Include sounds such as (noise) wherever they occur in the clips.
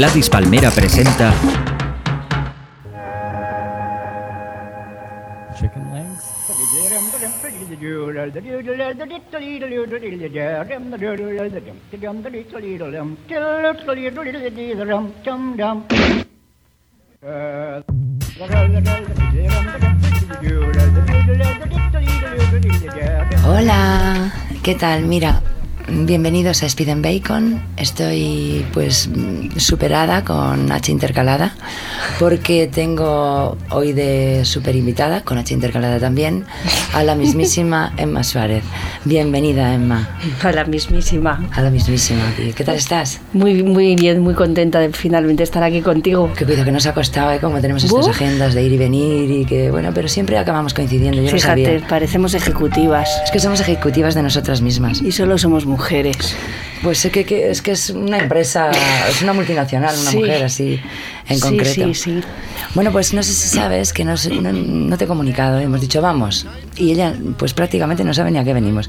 Gladys Palmera presenta Chicken legs. Hola, ¿qué tal? Mira, bienvenidos a Speed and Bacon. Estoy pues superada con H intercalada porque tengo hoy de super invitada, con H intercalada también, a la mismísima (laughs) Emma Suárez. Bienvenida, Emma. A la mismísima. A la mismísima. ¿Qué tal estás? Muy, muy bien, muy contenta de finalmente estar aquí contigo. Que cuidado que nos ha costado, ¿eh? Como tenemos estas agendas de ir y venir y que, bueno, pero siempre acabamos coincidiendo. Yo Fíjate, sabía. parecemos ejecutivas. Es que somos ejecutivas de nosotras mismas. Y solo somos mujeres. Pues sé que, que es que es una empresa, es una multinacional, una Sí. mujer así en Sí, concreto. sí, sí. Bueno, pues no sé si sabes que no, no te he comunicado, hemos dicho vamos. Y ella pues prácticamente no sabe ni a qué venimos.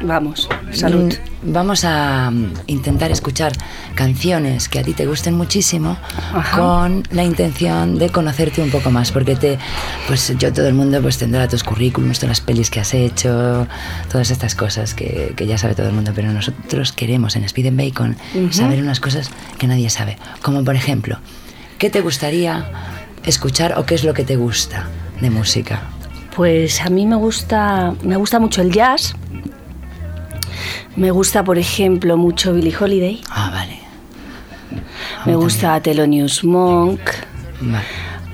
Vamos, salud. Mm, Vamos a mm, intentar escuchar canciones que a ti te gusten muchísimo Ajá. con la intención de conocerte un poco más, porque te, pues yo todo el mundo pues tendrá tus currículums, todas las pelis que has hecho, todas estas cosas que, que ya sabe todo el mundo, pero nosotros queremos en Speed and Bacon saber unas cosas que nadie sabe, como por ejemplo, ¿qué te gustaría escuchar o qué es lo que te gusta de música? Pues a mí me gusta, me gusta mucho el jazz. Me gusta, por ejemplo, mucho Billie Holiday. Ah, vale. A Me gusta Thelonious Monk. Vale.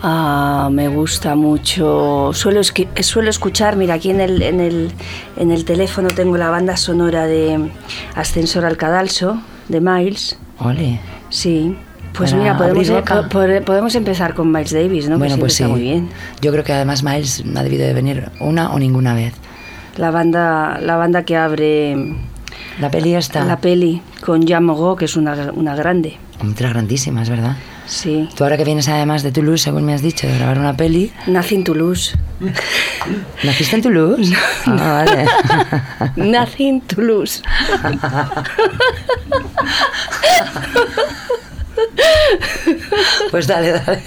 Ah, me gusta mucho. Suelo, suelo escuchar, mira, aquí en el, en, el, en el teléfono tengo la banda sonora de Ascensor al Cadalso, de Miles. Ole. Sí. Pues mira, podemos, empezar con Miles Davis, ¿no? Que Bueno, siempre pues sí. está muy bien. Yo creo que además Miles ha debido de venir una o ninguna vez. La banda, la banda que abre La peli está la peli con Jean que es una, una grande. otra grandísima, es verdad. Sí. Tú ahora que vienes además de Toulouse, según me has dicho, de grabar una peli, Nací en Toulouse. ¿naciste en Toulouse? Ah, vale. (laughs) Nací en Toulouse. (laughs) pues dale, dale.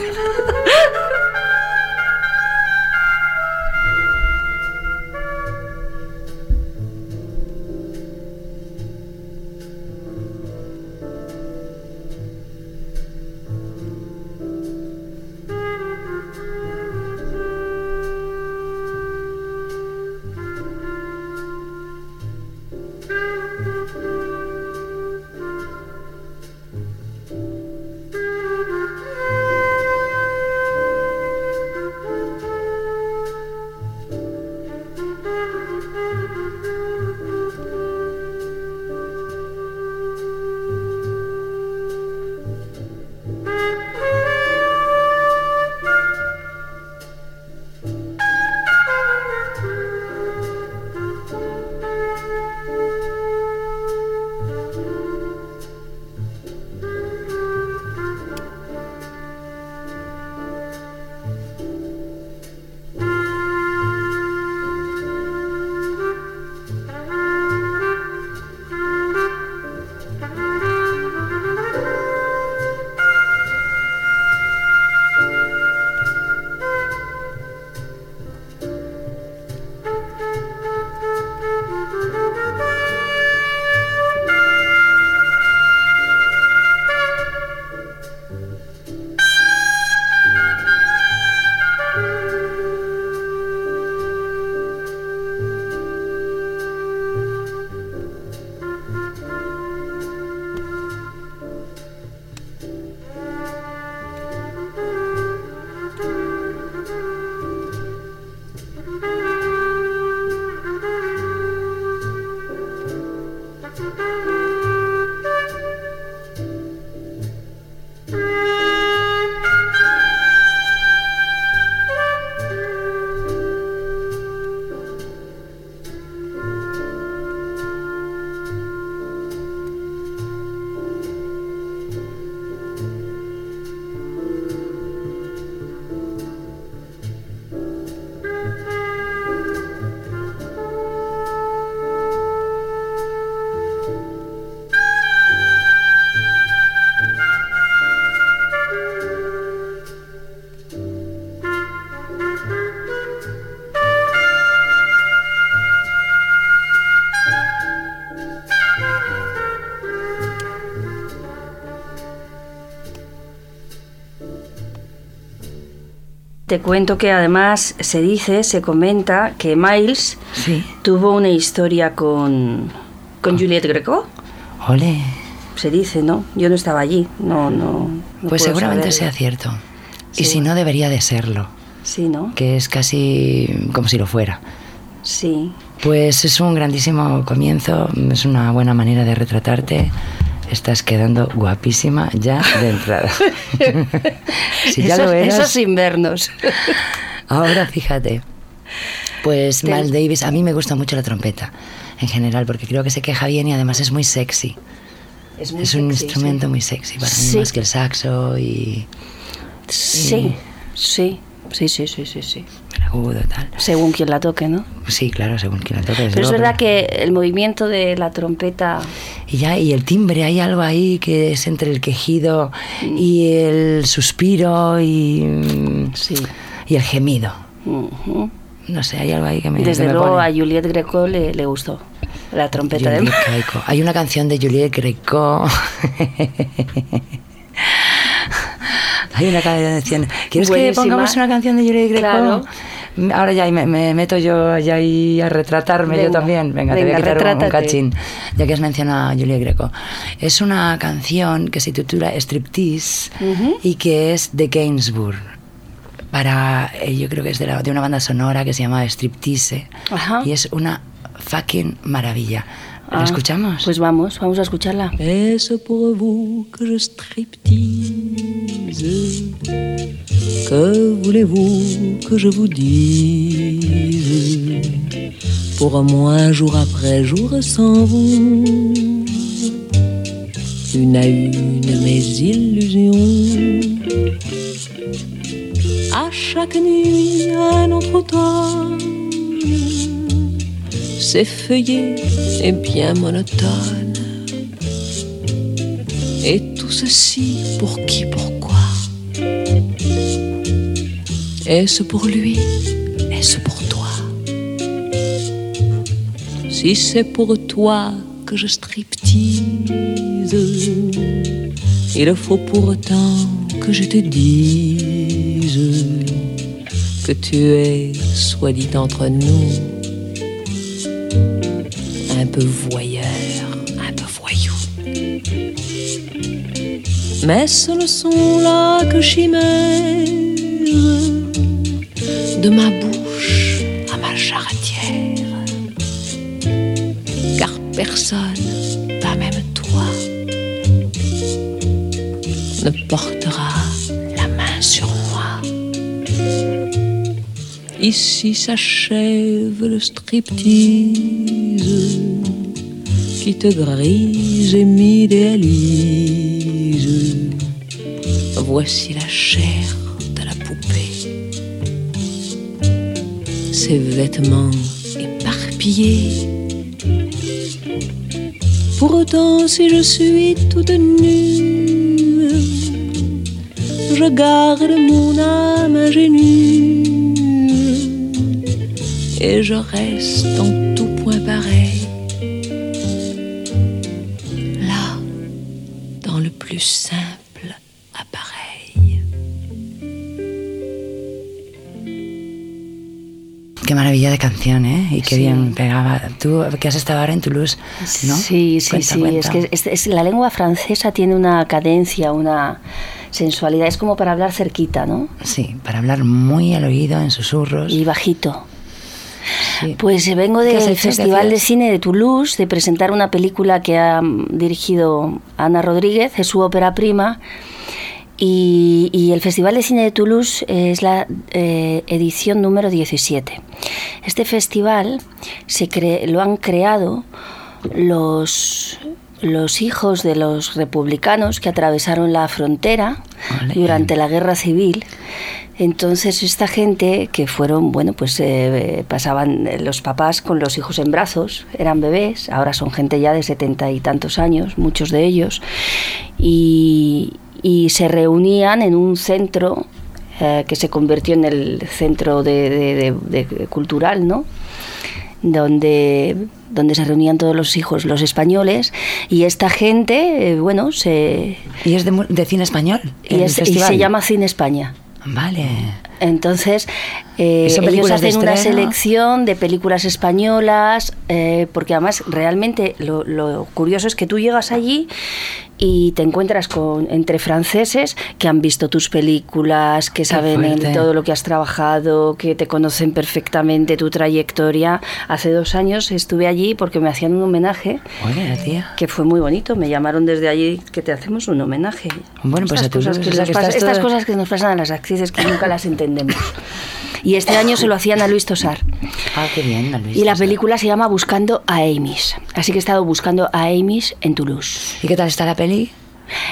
Te cuento que además se dice, se comenta que Miles Sí. tuvo una historia con, con Juliette Greco. Ole. Se dice, ¿no? Yo no estaba allí, no, no. no Pues seguramente sea cierto. Y si no, debería de serlo. Sí, ¿no? Que es casi como si lo fuera. Sí. Pues es un grandísimo comienzo, es una buena manera de retratarte. Estás quedando guapísima ya de entrada. (laughs) si ya esos, lo eras, esos invernos. ahora fíjate. Pues Te- Miles Davis, a mí me gusta mucho la trompeta en general porque creo que se queja bien y además es muy sexy. Es, muy es un sexy, instrumento sí. muy sexy para mí, más que el saxo y Sí, sí, sí, sí, sí, sí, sí. Agudo tal. Según quien la toque, ¿no? Sí, claro, según quien la toque. Pero es verdad que el movimiento de la trompeta Y ya, y el timbre, hay algo ahí que es entre el quejido y el suspiro y, Sí. y el gemido. No sé, hay algo ahí que me, Desde que me luego pone. a Juliette Greco le, le gustó la trompeta de Juliette Greco. Hay una canción de Juliette Greco. (laughs) hay una canción. ¿Quieres que Buenísima. pongamos una canción de Juliette Greco? Claro. Ahora ya me, me meto yo ya ahí a retratarme yo Venga, también. Venga, te voy a venga, quitar un- un, cachín, ya que has mencionado a Juliette Greco. Es una canción que se titula Striptease Ujú. y que es de Gainsbourg. Para, eh, yo creo que es de, la- de una banda sonora que se llama Striptease. Ajá. Y es una fucking maravilla. ¿Lo Ah, escuchamos? Pues vamos, vamos a escucharla. Est-ce pour vous que je striptease Que voulez-vous que je vous dise? Pour moi, jour après jour, sans vous, une à une mes illusions. À chaque nuit, un autre automne s'effeuillé et bien monotone. Et tout ceci pour qui, pourquoi Est-ce pour lui? Est-ce pour toi? Si c'est pour toi que je striptease, il faut pourtant que je te dise que tu es, soit dit entre nous, voyeur, un peu voyou. Mais ce ne sont là que chimères de ma bouche à ma charretière. Car personne, pas même toi, ne portera la main sur moi. Ici s'achève le striptease qui te grise et m'idéalise. Voici la chair de la poupée, ses vêtements éparpillés. Pourtant, si je suis toute nue, je garde mon âme ingénue et je reste en maravilla de canción, ¿eh? Y qué Sí. bien pegaba. Tú, que has estado ahora en Toulouse, ¿no? Sí, sí, Cuenta, sí. cuenta. Es que es- es- la lengua francesa tiene una cadencia, una sensualidad. Es como para hablar cerquita, ¿no? Sí, para hablar muy al oído, en susurros. Y bajito. Sí. Pues eh, vengo ¿Qué has del Festival de? Cine de Toulouse de presentar una película que ha mm, dirigido Ana Rodríguez, es su ópera prima. Y, y el Festival de Cine de Toulouse es la eh, edición número 17. Este festival se cre- lo han creado los, los hijos de los republicanos que atravesaron la frontera durante la guerra civil. Entonces esta gente que fueron, bueno, pues eh, pasaban eh, los papás con los hijos en brazos, eran bebés, ahora son gente ya de setenta y tantos años, muchos de ellos, y, y se reunían en un centro eh, que se convirtió en el centro de, de- cultural, ¿no? donde, donde se reunían todos los hijos, los españoles, y esta gente, eh, bueno, se... ¿Y es de, de cine español? Y, es- y se llama Cine España. Vale. Entonces, eh, ellos hacen una selección de películas españolas, eh, porque además realmente lo, lo curioso es que tú llegas allí y te encuentras con entre franceses que han visto tus películas, que saben en todo lo que has trabajado, que te conocen perfectamente tu trayectoria. Hace dos años estuve allí porque me hacían un homenaje, tía. que fue muy bonito. Me llamaron desde allí que te hacemos un homenaje. Bueno, pues estas, cosas que, estas cosas que nos pasan a las actrices que nunca las entendemos. (laughs) Y este año se lo hacían a Luis Tosar. Ah, qué bien, a Luis Y la película se llama Buscando a Amis. Así que he estado buscando a Amis en Toulouse. ¿Y qué tal está la peli?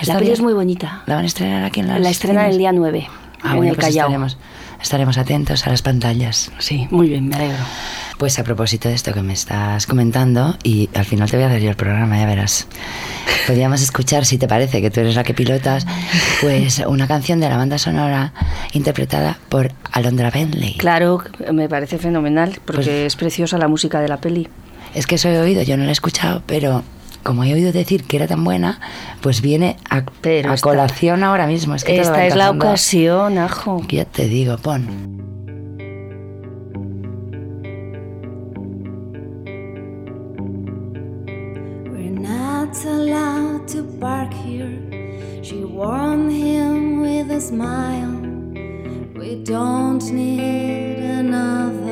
La peli es muy bonita. ¿La van a estrenar aquí en la La estrenan el día 9, ah, en bueno, el pues Callao. Estaremos, estaremos atentos a las pantallas. Sí, muy bien, me alegro. Pues a propósito de esto que me estás comentando, y al final te voy a hacer yo el programa, ya verás. Podríamos escuchar, si te parece, que tú eres la que pilotas, pues una canción de la banda sonora interpretada por Alondra Bentley. Claro, me parece fenomenal porque Pues- es preciosa la música de la peli. Es que eso he oído, yo no la he escuchado, pero como he oído decir que era tan buena, pues viene a, Pero a esta- colación ahora mismo. Es que Esta es la ocasión, ajo. Ya te digo, pon. We're not allowed to park here. She warned him with a smile. We don't need another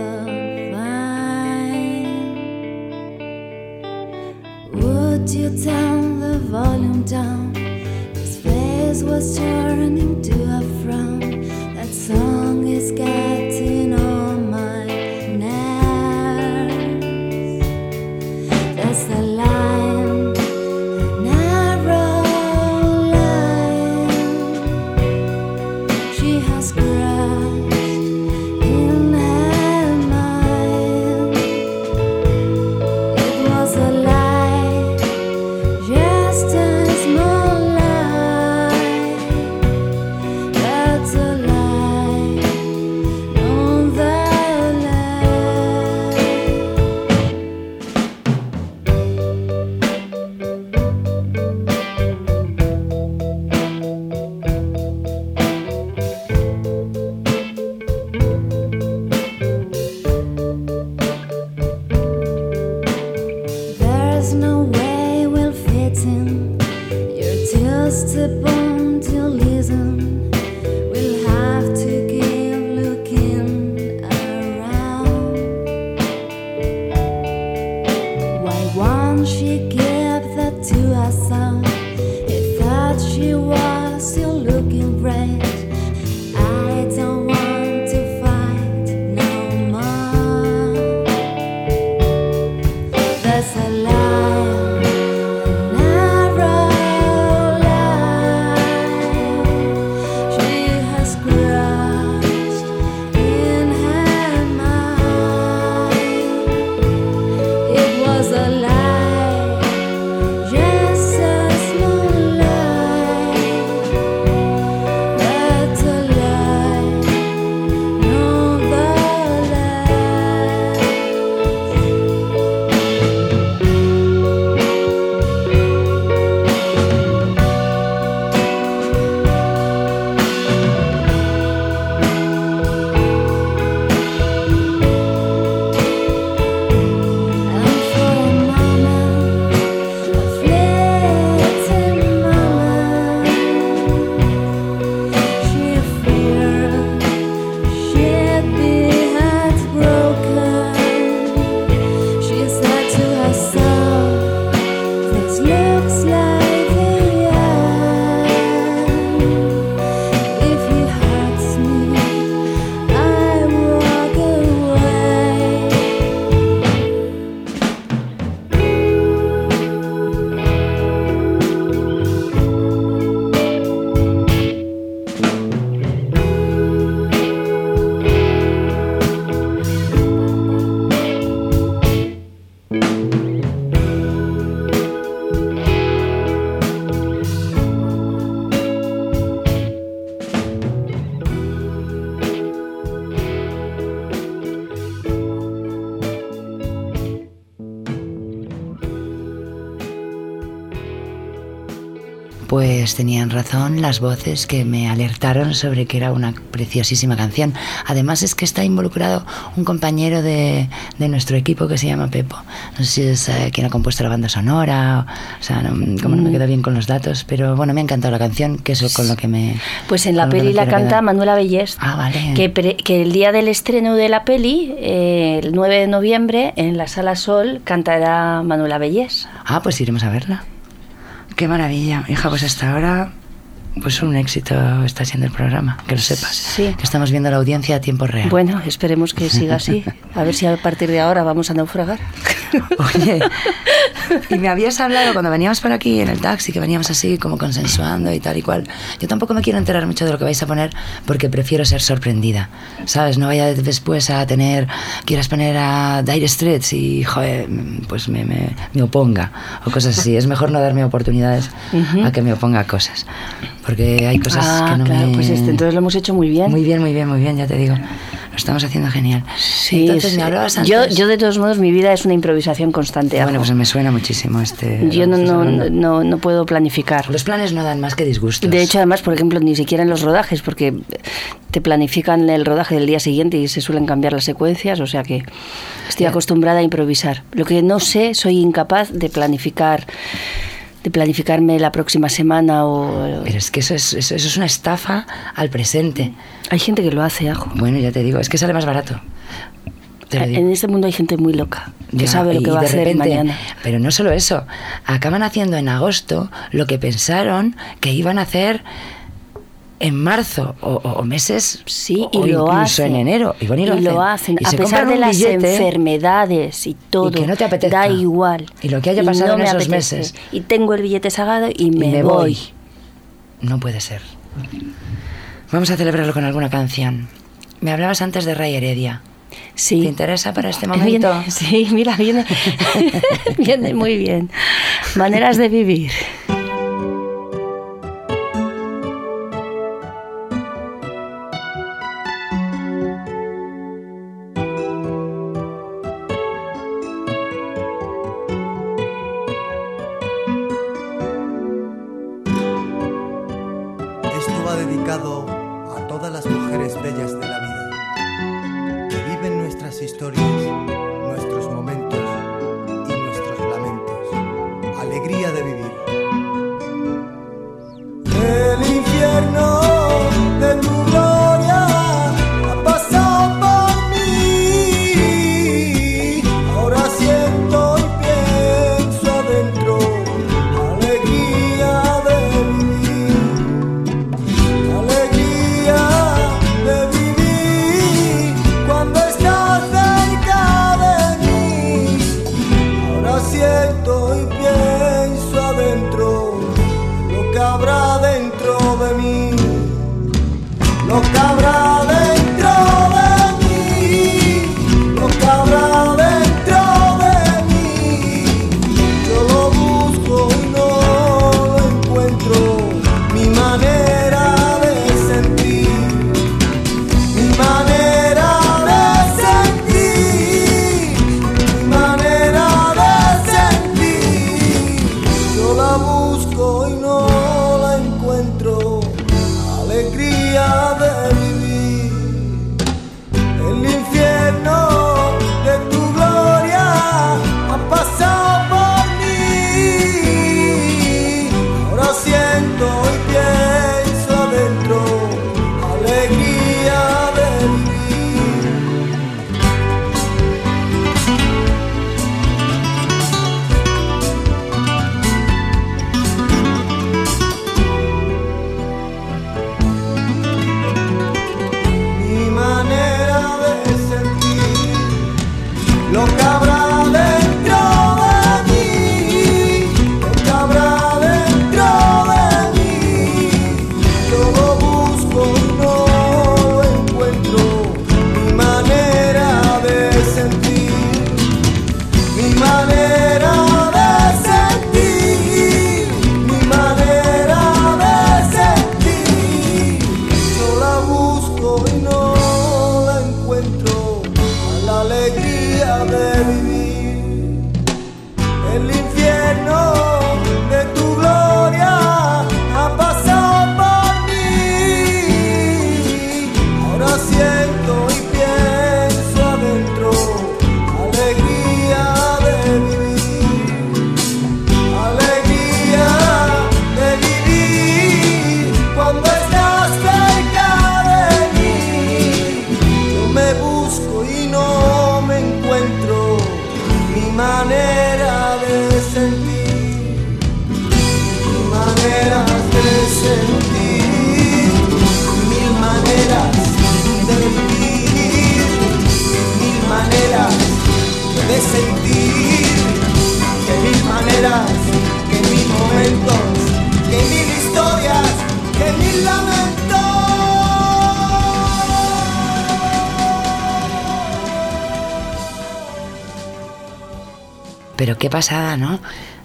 You turn the volume down? His face was turning to a frown. That song is getting las voces que me alertaron sobre que era una preciosísima canción. Además es que está involucrado un compañero de, de nuestro equipo que se llama Pepo. No sé si es eh, quien ha compuesto la banda sonora, o, o sea, no, como no me quedo bien con los datos, pero bueno, me ha encantado la canción, que es con lo que me... Pues en la peli la canta quedar. Manuela Bellés. Ah, vale. Que, pre- que el día del estreno de la peli, eh, el 9 de noviembre, en la Sala Sol, cantará Manuela Bellés. Ah, pues iremos a verla. Qué maravilla. Hija, pues hasta ahora, pues un éxito está siendo el programa, que lo sepas. Sí. Que estamos viendo la audiencia a tiempo real. Bueno, esperemos que siga así. A ver si a partir de ahora vamos a naufragar. (laughs) Oye, y me habías hablado cuando veníamos por aquí en el taxi, que veníamos así como consensuando y tal y cual. Yo tampoco me quiero enterar mucho de lo que vais a poner porque prefiero ser sorprendida. ¿Sabes? No vaya después a tener, quieras poner a Dire Straits y, joder, pues me, me, me oponga o cosas así. Es mejor no darme oportunidades a que me oponga a cosas. Porque hay cosas ah, que no claro, me... pues este, entonces lo hemos hecho muy bien. Muy bien, muy bien, muy bien, ya te digo. Lo estamos haciendo genial. Sí, Entonces sí. me hablabas antes... yo, yo de todos modos mi vida es una improvisación constante. Bueno, pues me suena muchísimo este... yo no, no, no, no puedo planificar. Los planes no dan más que disgustos. De hecho, además, por ejemplo, ni siquiera en los rodajes, porque te planifican el rodaje del día siguiente y se suelen cambiar las secuencias, o sea que estoy acostumbrada a improvisar. Lo que no sé, soy incapaz de planificar de planificarme la próxima semana o Pero es que eso es, eso, eso es una estafa al presente. hay gente que lo hace, ajo. Bueno, ya te digo, es que sale más barato. En este mundo hay gente muy loca que Ya, sabe lo que va a hacer repente- mañana. Pero no solo eso, acaban haciendo en agosto lo que pensaron que iban a hacer en marzo o, o- o meses Sí, o y lo incluso hacen. en enero. Y, bueno, y lo hacen. Y a pesar de las enfermedades y todo. que no te apetezca. Da igual. Y lo que haya Y pasado no en me esos apetece. meses. Y tengo el billete sagado y y me, me voy. voy. No puede ser. Vamos a celebrarlo con alguna canción. Me hablabas antes de Ray Heredia. Sí. ¿Te interesa para este (laughs) Viene- momento? (laughs) sí, mira, viene, (laughs) viene muy bien. Maneras de vivir. Lo que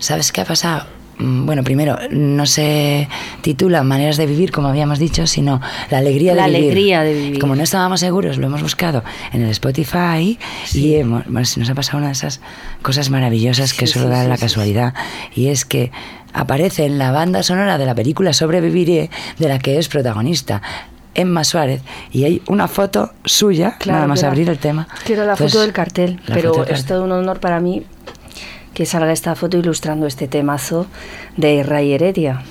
¿Sabes qué ha pasado? Mm, Bueno, primero, no se titula Maneras de vivir, como habíamos dicho, sino La alegría de La vivir. alegría de vivir. Como no estábamos seguros, lo hemos buscado en el Spotify y hemos, bueno, se nos ha pasado una de esas cosas maravillosas que Sí, solo sí, da la casualidad. Y es que aparece en la banda sonora de la película Sobreviviré, de la que es protagonista. Emma Suárez y hay una foto suya, nada más era- abrir el tema. Que era la Entonces, foto del cartel, la pero foto del es todo un honor para mí que salga esta foto ilustrando este temazo de Ray Heredia.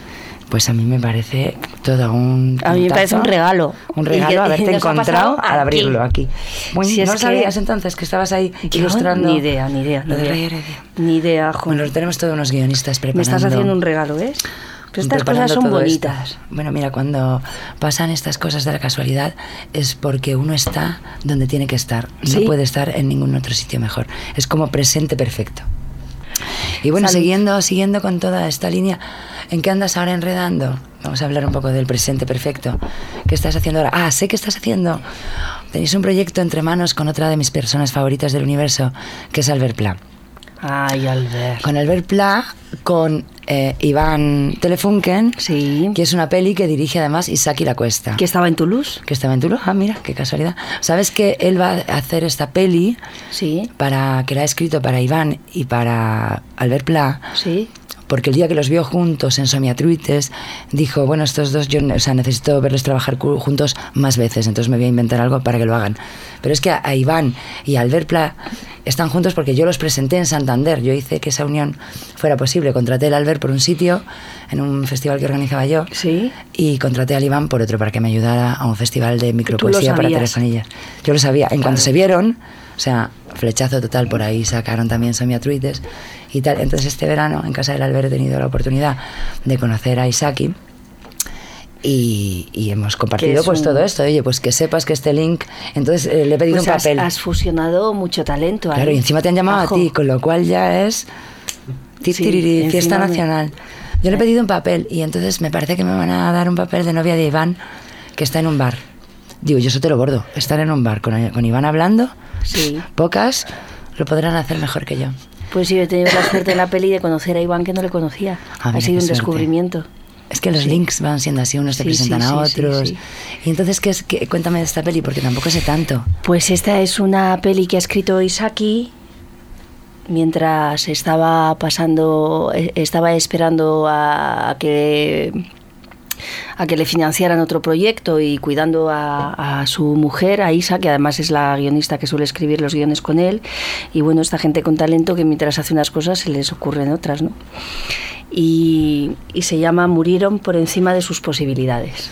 Pues a mí me parece todo un. A mí me parece un regalo. Un regalo que- haberte y encontrado al abrirlo aquí. Muy, Si ¿No que- sabías entonces que estabas ahí ilustrando? Ni idea, ni idea. Lo ni de idea. Rey Heredia. Ni idea, jo. Bueno, tenemos todos unos guionistas Me preparando. estás haciendo un regalo, ¿ves? Pero estas cosas son bonitas. esto. Bueno, mira, cuando pasan estas cosas de la casualidad es porque uno está donde tiene que estar. Sí. No puede estar en ningún otro sitio mejor. Es como presente perfecto. Y bueno, Salud. siguiendo, siguiendo con toda esta línea, ¿en qué andas ahora enredando? Vamos a hablar un poco del presente perfecto. ¿Qué estás haciendo ahora? Ah, sé que estás haciendo. Tenéis un proyecto entre manos con otra de mis personas favoritas del universo, que es Albert Pla. Ay, Albert. Con Albert Pla, con eh, Iván Telefunken, Sí. que es una peli que dirige además Isaki La Cuesta. ¿Que estaba en Toulouse? Que estaba en Toulouse. Ah, mira, qué casualidad. ¿Sabes que él va a hacer esta peli Sí. para que la ha escrito para Iván y para Albert Pla? Sí. Porque el día que los vio juntos en Somiatruites, dijo, bueno, estos dos, yo o sea, necesito verlos trabajar juntos más veces, entonces me voy a inventar algo para que lo hagan. Pero es que a, a Iván y a Albert Pla están juntos porque yo los presenté en Santander. Yo hice que esa unión fuera posible. Contraté al Albert por un sitio, en un festival que organizaba yo, Sí. y contraté al Iván por otro para que me ayudara a un festival de micropoesía para sabías. telefonillas. Yo lo sabía. En cuanto se vieron, o sea, flechazo total por ahí, sacaron también Somiatruites y tal. Entonces este verano en casa del Albert he tenido la oportunidad de conocer a Isaki. Y, y hemos compartido es pues un- todo esto. Oye, pues que sepas que este link. Entonces eh, le he pedido Pues un has, papel. has fusionado mucho talento. Claro, ahí. y encima te han llamado Ajo. a ti, con lo cual ya es Sí, tiriri, fiesta encima me- nacional. Yo le he pedido un papel y entonces me parece que me van a dar un papel de novia de Iván que está en un bar. Digo, yo eso te lo bordo. Estar en un bar con, con Iván hablando, Sí. pocas lo podrán hacer mejor que yo. Pues sí, he tenido la suerte en la peli de conocer a Iván que no le conocía. Ah, ha sido un suerte. descubrimiento. Es que los Sí. links van siendo así, unos te Sí, presentan sí, a otros. Y entonces, ¿qué es? qué- cuéntame de esta peli, porque tampoco sé tanto. Pues esta es una peli que ha escrito Isaki mientras estaba pasando, eh, estaba esperando a, a que a que le financiaran otro proyecto y cuidando a, a su mujer, a Isa, que además es la guionista que suele escribir los guiones con él. Y bueno, esta gente con talento que mientras hace unas cosas se les ocurren otras, ¿no? Y, y se llama Murieron por encima de sus posibilidades.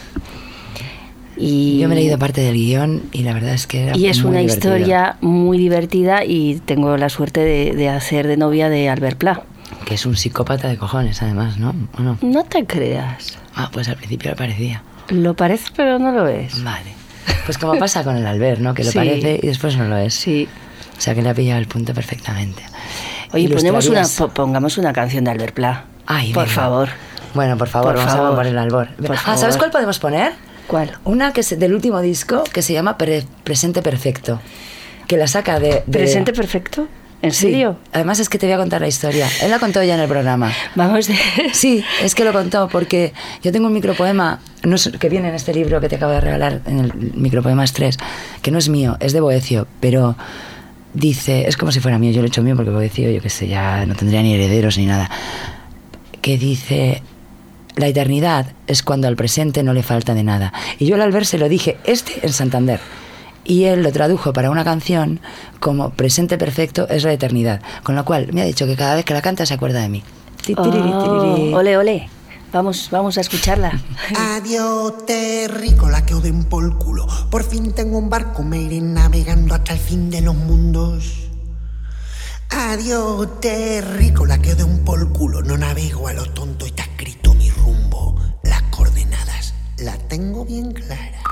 Y, Yo me he leído parte del guion y la verdad es que era y es muy una divertido. historia muy divertida y tengo la suerte de, de hacer de novia de Albert Pla. Que es un psicópata de cojones, además, ¿no? ¿O no? No te creas. Ah, pues al principio lo parecía. Lo parece, pero no lo es. Vale. Pues como pasa con el Albert, ¿no? Que lo Sí. parece y después no lo es. Sí. O sea que le ha pillado el punto perfectamente. Oye, ponemos una, po- pongamos una canción de Albert Pla. Ay, por venga. favor. Bueno, por favor, Por vamos favor. a poner el albor. Por ah, favor. ¿sabes cuál podemos poner? ¿Cuál? Una que es del último disco que se llama Pre- Presente Perfecto. Que la saca de. de- ¿Presente perfecto? ¿En Sí. serio? Además es que te voy a contar la historia. Él la contó ya en el programa. Vamos de... (laughs) Sí, es que lo contó porque yo tengo un micropoema no es- que viene en este libro que te acabo de regalar, en el Micropoemas 3, que no es mío, es de Boecio, pero dice, es como si fuera mío, yo lo he hecho mío porque Boecio, yo qué sé, ya no tendría ni herederos ni nada, que dice, la eternidad es cuando al presente no le falta de nada. Y yo al Albert se lo dije, este en Santander. Y él lo tradujo para una canción como presente perfecto es la eternidad. Con lo cual me ha dicho que cada vez que la canta se acuerda de mí. Oh, ole, ole. Vamos, vamos a escucharla. (laughs) Adiós, terrícola, que oden por culo. Por fin tengo un barco, me iré navegando hasta el fin de los mundos. Adiós, terrícola, que oden por culo. No navego a lo tonto, está escrito mi rumbo, las coordenadas. tengo bien claras.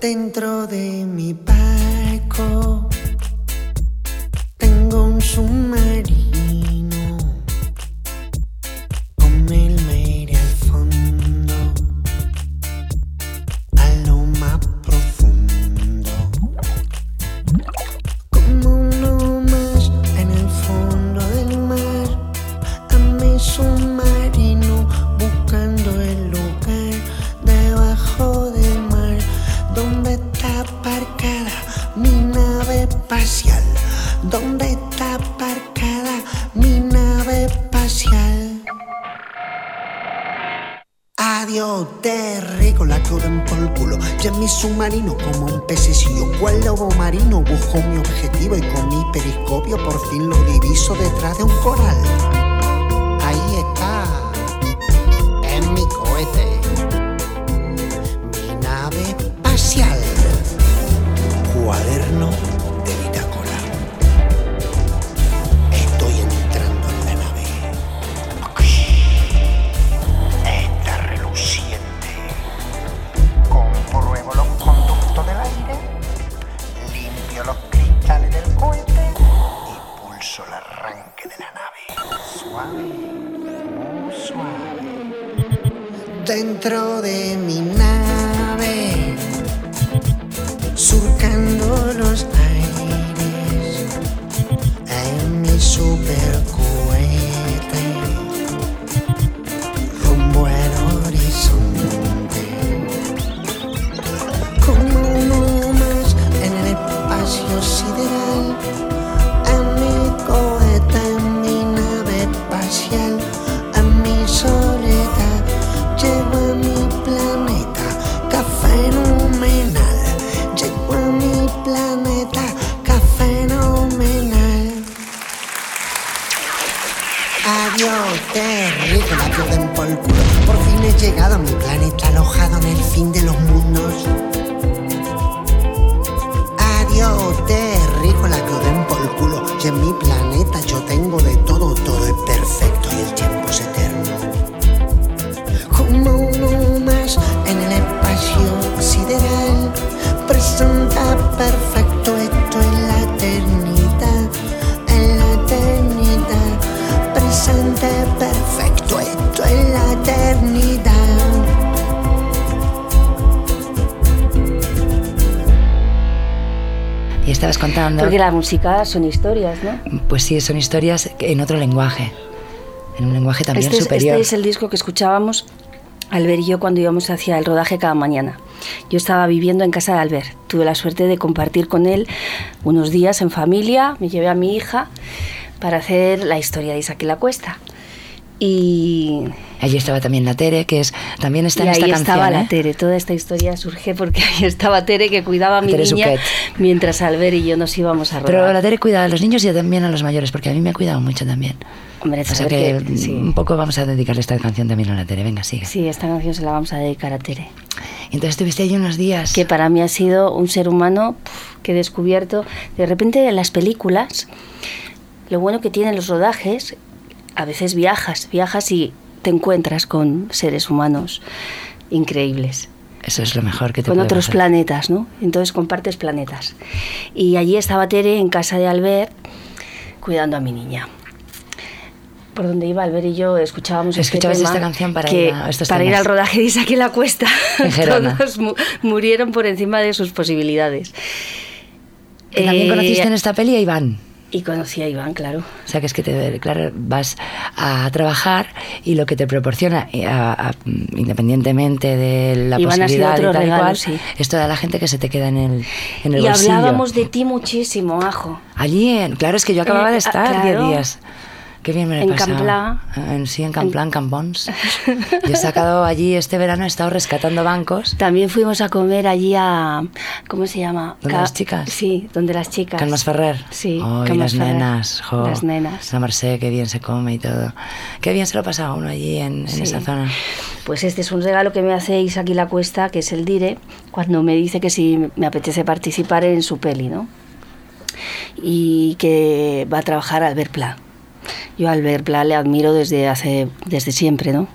Dentro de mi barco tengo un submarino periscopio por fin lo diviso detrás de un coral. Dentro de mi nave, Porque la música son historias, ¿no? Pues sí, son historias en otro lenguaje. En un lenguaje también Este es, superior. este es el disco que escuchábamos Albert y yo cuando íbamos hacia el rodaje cada mañana. Yo estaba viviendo en casa de Albert. Tuve la suerte de compartir con él unos días en familia. Me llevé a mi hija para hacer la historia de Isaac y la Cuesta. Y, Allí estaba también la Tere, que es también está y en esta ahí canción. estaba ¿eh? la Tere. Toda esta historia surge porque ahí estaba Tere que cuidaba a mi Tere niña Suquet. mientras Albert y yo nos íbamos a rodar. Pero la Tere cuida a los niños y también a los mayores, porque a mí me ha cuidado mucho también. Hombre, O sea que, que- sí. un poco vamos a dedicarle esta canción también a la Tere. Venga, sigue. Sí, esta canción se la vamos a dedicar a Tere. Entonces estuviste allí unos días. que para mí ha sido un ser humano que he descubierto de repente en las películas lo bueno que tienen los rodajes a veces viajas viajas y te encuentras con seres humanos increíbles Eso es lo mejor que te con puede otros pasar. planetas no entonces compartes planetas y allí estaba Tere en casa de Albert cuidando a mi niña por donde iba Albert y yo escuchábamos este Escuchabas tema esta canción para que ir a estos para ir temas. al rodaje de Isaac y la Cuesta (laughs) En (laughs) todos mu- murieron por encima de sus posibilidades Que también Eh, conociste en esta peli a Iván. Y conocí a Iván claro O sea, que es que te, claro, vas a trabajar y lo que te proporciona, eh, a- a- independientemente de la Iván ha sido posibilidad otro y tal y regalo, cual, sí. es toda la gente que se te queda en el, en el y bolsillo. hablábamos de ti muchísimo ajo Allí, en, claro, es que yo acababa Eh, de ah, estar 10 claro. días. Qué bien me lo he En pasado. Camplá. En, sí, en Camplán, Campons. (laughs) Yo he sacado allí este verano, he estado rescatando bancos. también fuimos a comer allí a ¿cómo se llama? ¿Donde Ca- las chicas? sí donde las chicas Calmas Ferrer. sí Oh, y las Ferrer. nenas. jo. las nenas La Merced, qué bien se come y todo. Qué bien se lo pasaba uno allí en, en Sí. esa zona. Pues este es un regalo que me hace Isaac y la Cuesta, que es el Dire, cuando me dice que si me apetece participar en su peli, ¿no? Y que va a trabajar Albert Pla. Yo a Albert Pla le admiro desde hace desde siempre, ¿no?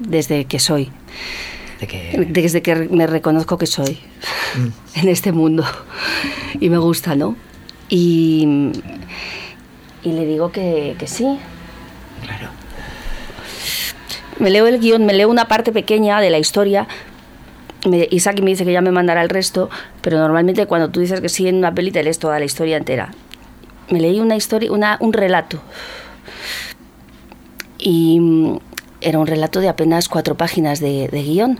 desde que soy, De que... desde que me reconozco que soy en este mundo. Y me gusta, ¿no? Y, y le digo que, que sí. Claro. Me leo el guion, me leo una parte pequeña de la historia. Me, Isaac me dice que ya me mandará el resto, pero normalmente cuando tú dices que sí en una peli te lees toda la historia entera. Me leí una historia, una, un relato. Y mm, era un relato de apenas cuatro páginas de, de guion.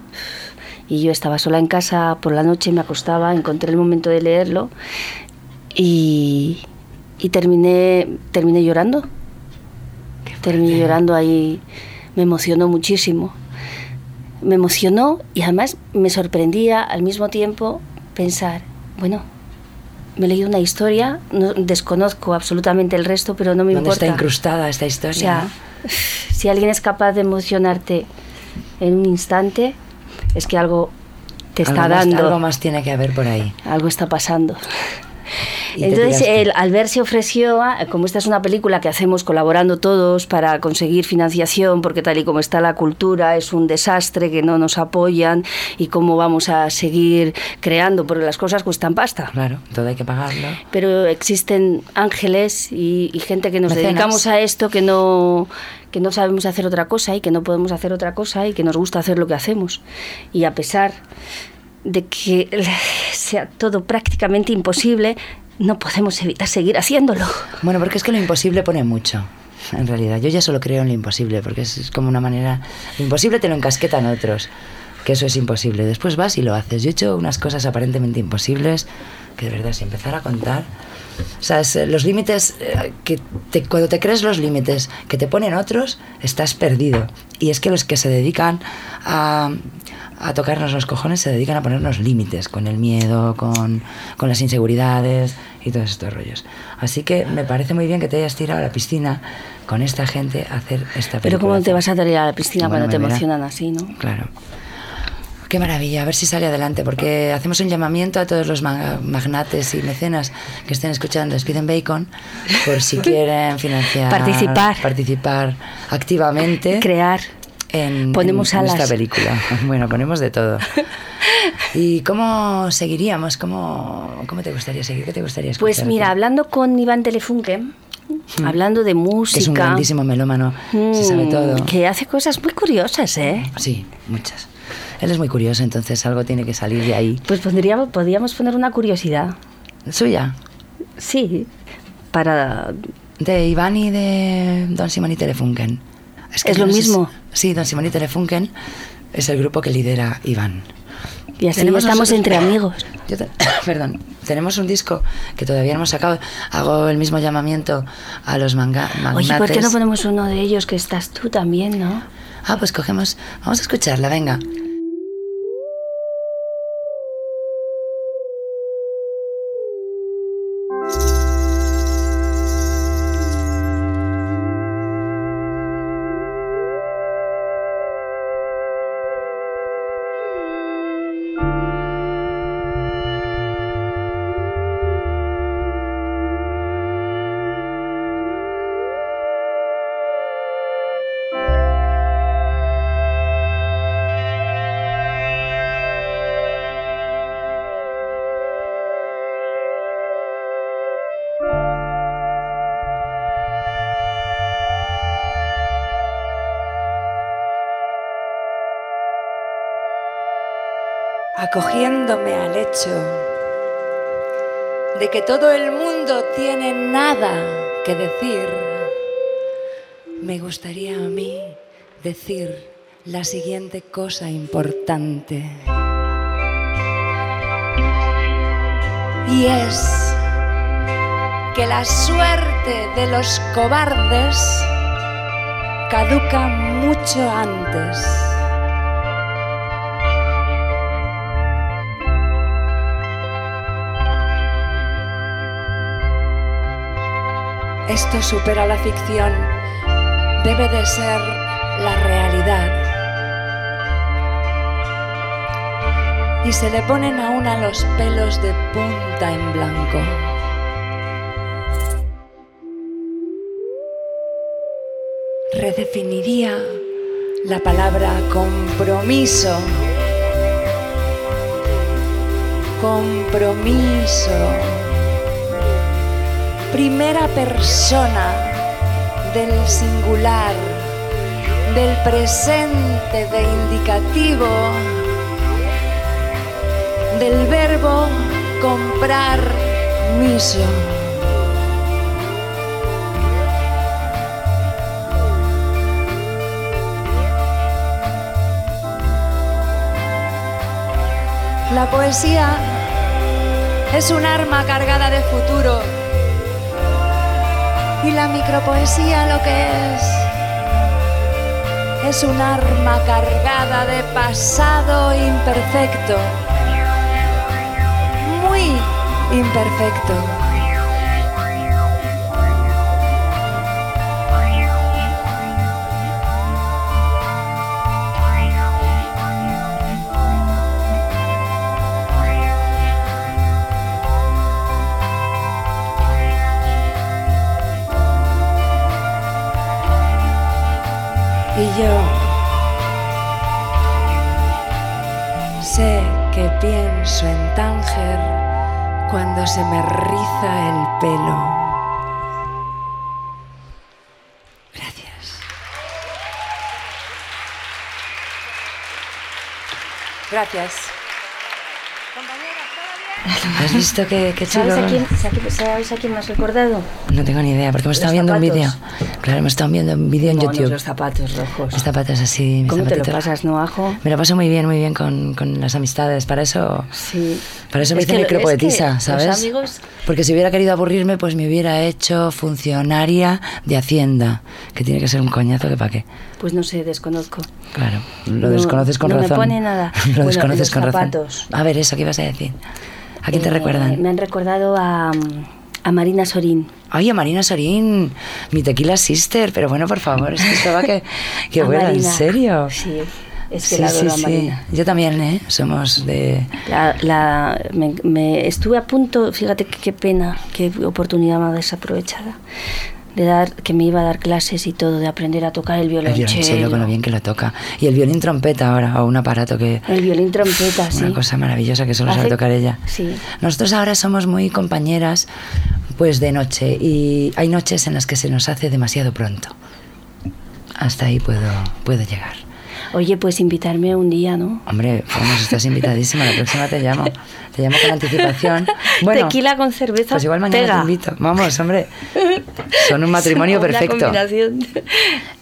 Y yo estaba sola en casa por la noche, me acostaba, encontré el momento de leerlo y, y terminé, terminé llorando. Terminé llorando ahí, me emocionó muchísimo. Me emocionó y además me sorprendía al mismo tiempo pensar, bueno, me he leído una historia, no, desconozco absolutamente el resto, pero no me ¿Dónde importa. está incrustada esta O historia? sea, no? Si alguien es capaz de emocionarte en un instante, es que algo te está algo más- dando, algo más tiene que haber por ahí. algo está pasando. Entonces, él, al ver se ofreció, a- como esta es una película que hacemos colaborando todos para conseguir financiación, porque tal y como está la cultura es un desastre, que no nos apoyan y cómo vamos a seguir creando, porque las cosas cuestan pasta. Claro, todo hay que pagarlo. Pero existen ángeles y, y gente que nos Mecenas. dedicamos a esto que no que no sabemos hacer otra cosa y que no podemos hacer otra cosa y que nos gusta hacer lo que hacemos. Y a pesar de que (laughs) sea todo prácticamente imposible, no podemos evitar seguir haciéndolo. Bueno, porque es que lo imposible pone mucho. En realidad, yo ya solo creo en lo imposible, porque es, como una manera. Lo imposible te lo encasquetan otros, que eso es imposible. Después vas y lo haces. Yo he hecho unas cosas aparentemente imposibles, que de verdad, si empezar a contar. O sea, eh, los límites, eh, que cuando te crees los límites que te ponen otros, estás perdido. Y es que los que se dedican a, a tocarnos los cojones se dedican a ponernos límites con el miedo, con, con las inseguridades y todos estos rollos. Así que me parece muy bien que te hayas tirado a la piscina con esta gente a hacer esta película. Pero ¿cómo te vas a tirar a la piscina Bueno, cuando te verá. emocionan así, no? Claro. Qué maravilla, a ver si sale adelante, porque hacemos un llamamiento a todos los ma- magnates y mecenas que estén escuchando Speed Bacon por si (laughs) quieren financiar, Participar. participar activamente Crear. En, Ponemos en- en esta película. (laughs) Bueno, ponemos de todo. (laughs) ¿Y cómo seguiríamos? ¿Cómo, cómo te gustaría seguir? ¿Qué te gustaría escuchar? Pues mira, hablando con Iván Telefunke, hablando de música... que es un grandísimo melómano, se sabe mm, todo. Que hace cosas muy curiosas, ¿eh? Sí, muchas. Él es muy curioso, entonces algo tiene que salir de ahí. Pues podríamos, podríamos poner una curiosidad. Suya, Sí, para... de Iván y de Don Simón y Telefunken. ¿Es lo no sé mismo? sí, Don Simón y Telefunken es el grupo que lidera Iván. Y así Tenemos estamos nosotros- entre amigos. (laughs) Yo te- (laughs) perdón, tenemos un disco que todavía no hemos sacado. Hago el mismo llamamiento a los manga, magnates. Oye, ¿por qué no ponemos uno de ellos que estás tú también, no? Ah, pues cogemos. Vamos a escucharla, venga. Acogiéndome al hecho de que todo el mundo tiene nada que decir, me gustaría a mí decir la siguiente cosa importante. Y es que la suerte de los cobardes caduca mucho antes. Esto supera la ficción, debe de ser la realidad. Y se le ponen a una los pelos de punta en blanco. Redefiniría la palabra compromiso. Compromiso. Primera persona del singular, del presente de indicativo, del verbo comprar miso. La poesía es un arma cargada de futuro y la micropoesía lo que es es un arma cargada de pasado imperfecto, muy imperfecto. Se me riza el pelo. Gracias. Gracias. ¿Has visto qué, qué chulo? ¿Sabes a, quién, ¿Sabes a quién me has recordado? No tengo ni idea, porque hemos Los estado viendo un vídeo. Claro, hemos estado viendo un vídeo en Monos, YouTube. los zapatos rojos. Los zapatos así. mis ¿Cómo te lo pasas, no, Ajo? Me lo paso muy bien, muy bien con, con las amistades. Para eso, Sí. para eso me Es hice que lo- micropoetisa, es ¿sabes? Los amigos Porque si hubiera querido aburrirme, pues me hubiera hecho funcionaria de Hacienda, que tiene que ser un coñazo que para qué. Pues no sé, desconozco. Claro, lo No- desconoces con no me razón. pone nada. (laughs) lo Bueno, desconoces los con zapatos. razón. A ver, eso, ¿qué ibas a decir? ¿A quién te Eh, recuerdan? Me han recordado a, a Marina Sorín. Ay, a Marina Sorín, mi tequila sister, pero bueno, por favor, es que estaba que, (laughs) que A en serio. Sí, es que Sí, la sí, adoro a sí. Marina. Yo también, ¿eh? Somos de... La, la- me, me- estuve a punto, fíjate qué pena, qué oportunidad más desaprovechada, de dar, que me iba a dar clases y todo, de aprender a tocar el El violonchelo. con lo bien que lo toca. Y el violín trompeta ahora, o un aparato que... El violín trompeta, sí. Una cosa maravillosa que solo sabe Hace- tocar ella. Sí. Nosotros ahora somos muy compañeras, pues de noche, y hay noches en las que se nos hace demasiado pronto. Hasta ahí puedo, puedo llegar. Oye, pues invitarme un día, ¿no? Hombre, vamos, estás invitadísima, la próxima te llamo. (laughs) Te llamo con anticipación. (laughs) Bueno, Tequila con cerveza. Pues igual mañana pega. te invito. Vamos, hombre. (laughs) Son un matrimonio Una perfecto. combinación.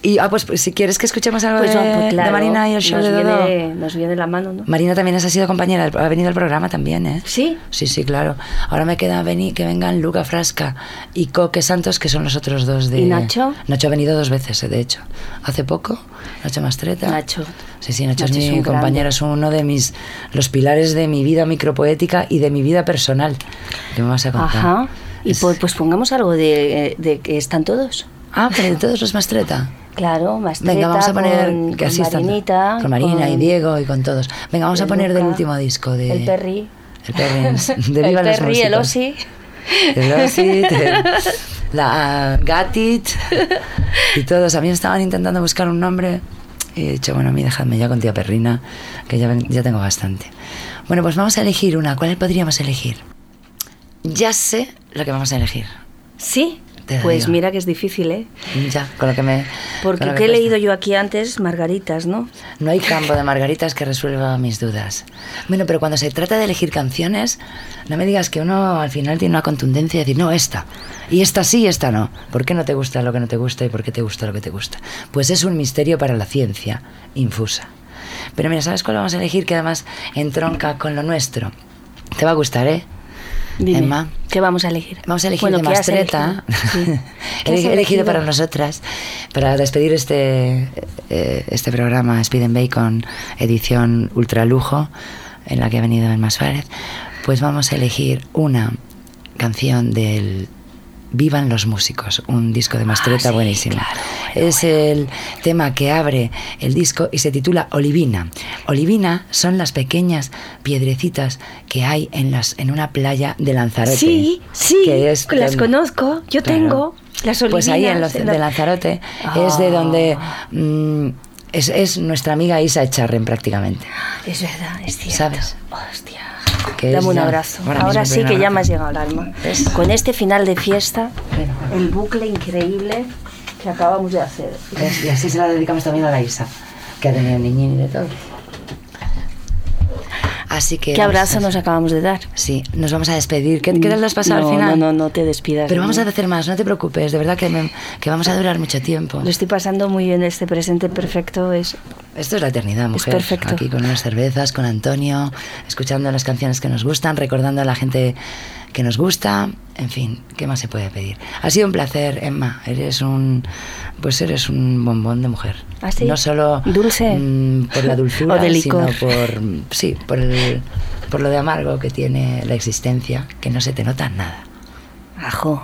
Y ah, pues, pues, si quieres que escuchemos algo Pues, de, pues de claro, Marina y el show nos de Dodo. viene, nos viene la mano, ¿no? Marina también ha sido compañera, ha venido al programa también, ¿eh? ¿Sí? Sí, sí, claro. Ahora me queda venir, que vengan Luca Frasca y Coque Santos, que son los otros dos de... ¿Y Nacho? Nacho ha venido dos veces, eh, de hecho. Hace poco, Nacho Mastreta. Nacho. Sí, sí, Nacho, Nacho es mi un compañero, grande. es uno de mis... los pilares de mi vida micropoética y de mi vida personal. ¿Qué me vas a contar? Ajá. Y Es- pues, pues pongamos algo de, de que están todos. Ah, pero de todos los Mastreta. Claro, Mastreta, Venga, vamos a poner con, que así con. Marinita, con Marina y con Diego y con todos. Venga, vamos a el poner del Luca, último disco de El Perry. El Perry. (laughs) De el Viva los Perry, el. Osi. El (laughs) el- la Gatit y todos. A mí estaban intentando buscar un nombre y he dicho, bueno, a mí dejadme ya con tía Perrina, que ya, ya tengo bastante. Bueno, pues vamos a elegir una. ¿Cuál podríamos elegir? Ya sé lo que vamos a elegir. Sí. Pues digo. mira que es difícil, ¿eh? Ya, con lo que me. Porque que ¿qué he cuesta. leído yo aquí antes? Margaritas, ¿no? No hay campo de margaritas que resuelva mis dudas. Bueno, pero cuando se trata de elegir canciones, no me digas que uno al final tiene una contundencia de decir, no, esta. Y esta sí, esta no. ¿Por qué no te gusta lo que no te gusta y por qué te gusta lo que te gusta? Pues es un misterio para la ciencia, infusa. Pero mira, ¿sabes cuál vamos a elegir que además entronca con lo nuestro? Te va a gustar, ¿eh? Dime, Emma. ¿qué vamos a elegir? Vamos a elegir Bueno, de ¿qué has Mastreta. elegido? Sí. (laughs) ¿Qué He elegido elegido? para nosotras, para despedir este, eh, este programa Speed and Bacon, edición ultralujo, en la que ha venido Emma Suárez. Pues vamos a elegir una canción del Vivan los músicos, un disco de Mastreta Ah, sí, buenísimo. claro, bueno, es el tema que abre el disco y se titula Olivina. Olivina son las pequeñas piedrecitas que hay en las en una playa de Lanzarote. Sí, sí, que es las conozco. Yo Claro. tengo las Pues ahí en los olivinas, en de Lanzarote Ah. es de donde mm, Es, es nuestra amiga Isa Echarren prácticamente. Es verdad, es cierto. ¿Sabes? Hostia. Que Dame un ya- abrazo. ahora sí que ya me has llegado al alma. Con este final de fiesta, el bucle increíble que acabamos de hacer. Y así se la dedicamos también a la Isa, que ha tenido niñín y de todo. Así que. ¿Qué abrazo a- nos acabamos de dar? Sí, nos vamos a despedir. ¿Qué, qué tal lo has pasado no, al final? No, no, no te despidas. Pero vamos a hacer más, no te preocupes, de verdad que, me- que vamos a durar mucho tiempo. Lo estoy pasando muy bien, este presente perfecto es... Esto es la eternidad, mujer. perfecto. Aquí con unas cervezas, con Antonio, escuchando las canciones que nos gustan, recordando a la gente que nos gusta. En fin, ¿qué más se puede pedir? Ha sido un placer, Emma. Eres un. Pues eres un bombón de mujer. ¿Ah, sí? No solo. ¿Dulce? mm, por la (laughs) dulzura, ¿O de sino por. Sí, por, el, por lo de amargo que tiene la existencia, que no se te nota nada. Ajo,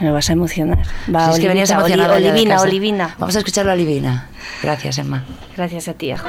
me vas a emocionar. Va, Si es que venías Olivita, ya de Olivina. Olivina. Vamos a escuchar la Olivina. Gracias, Emma. Gracias a ti, Ajo.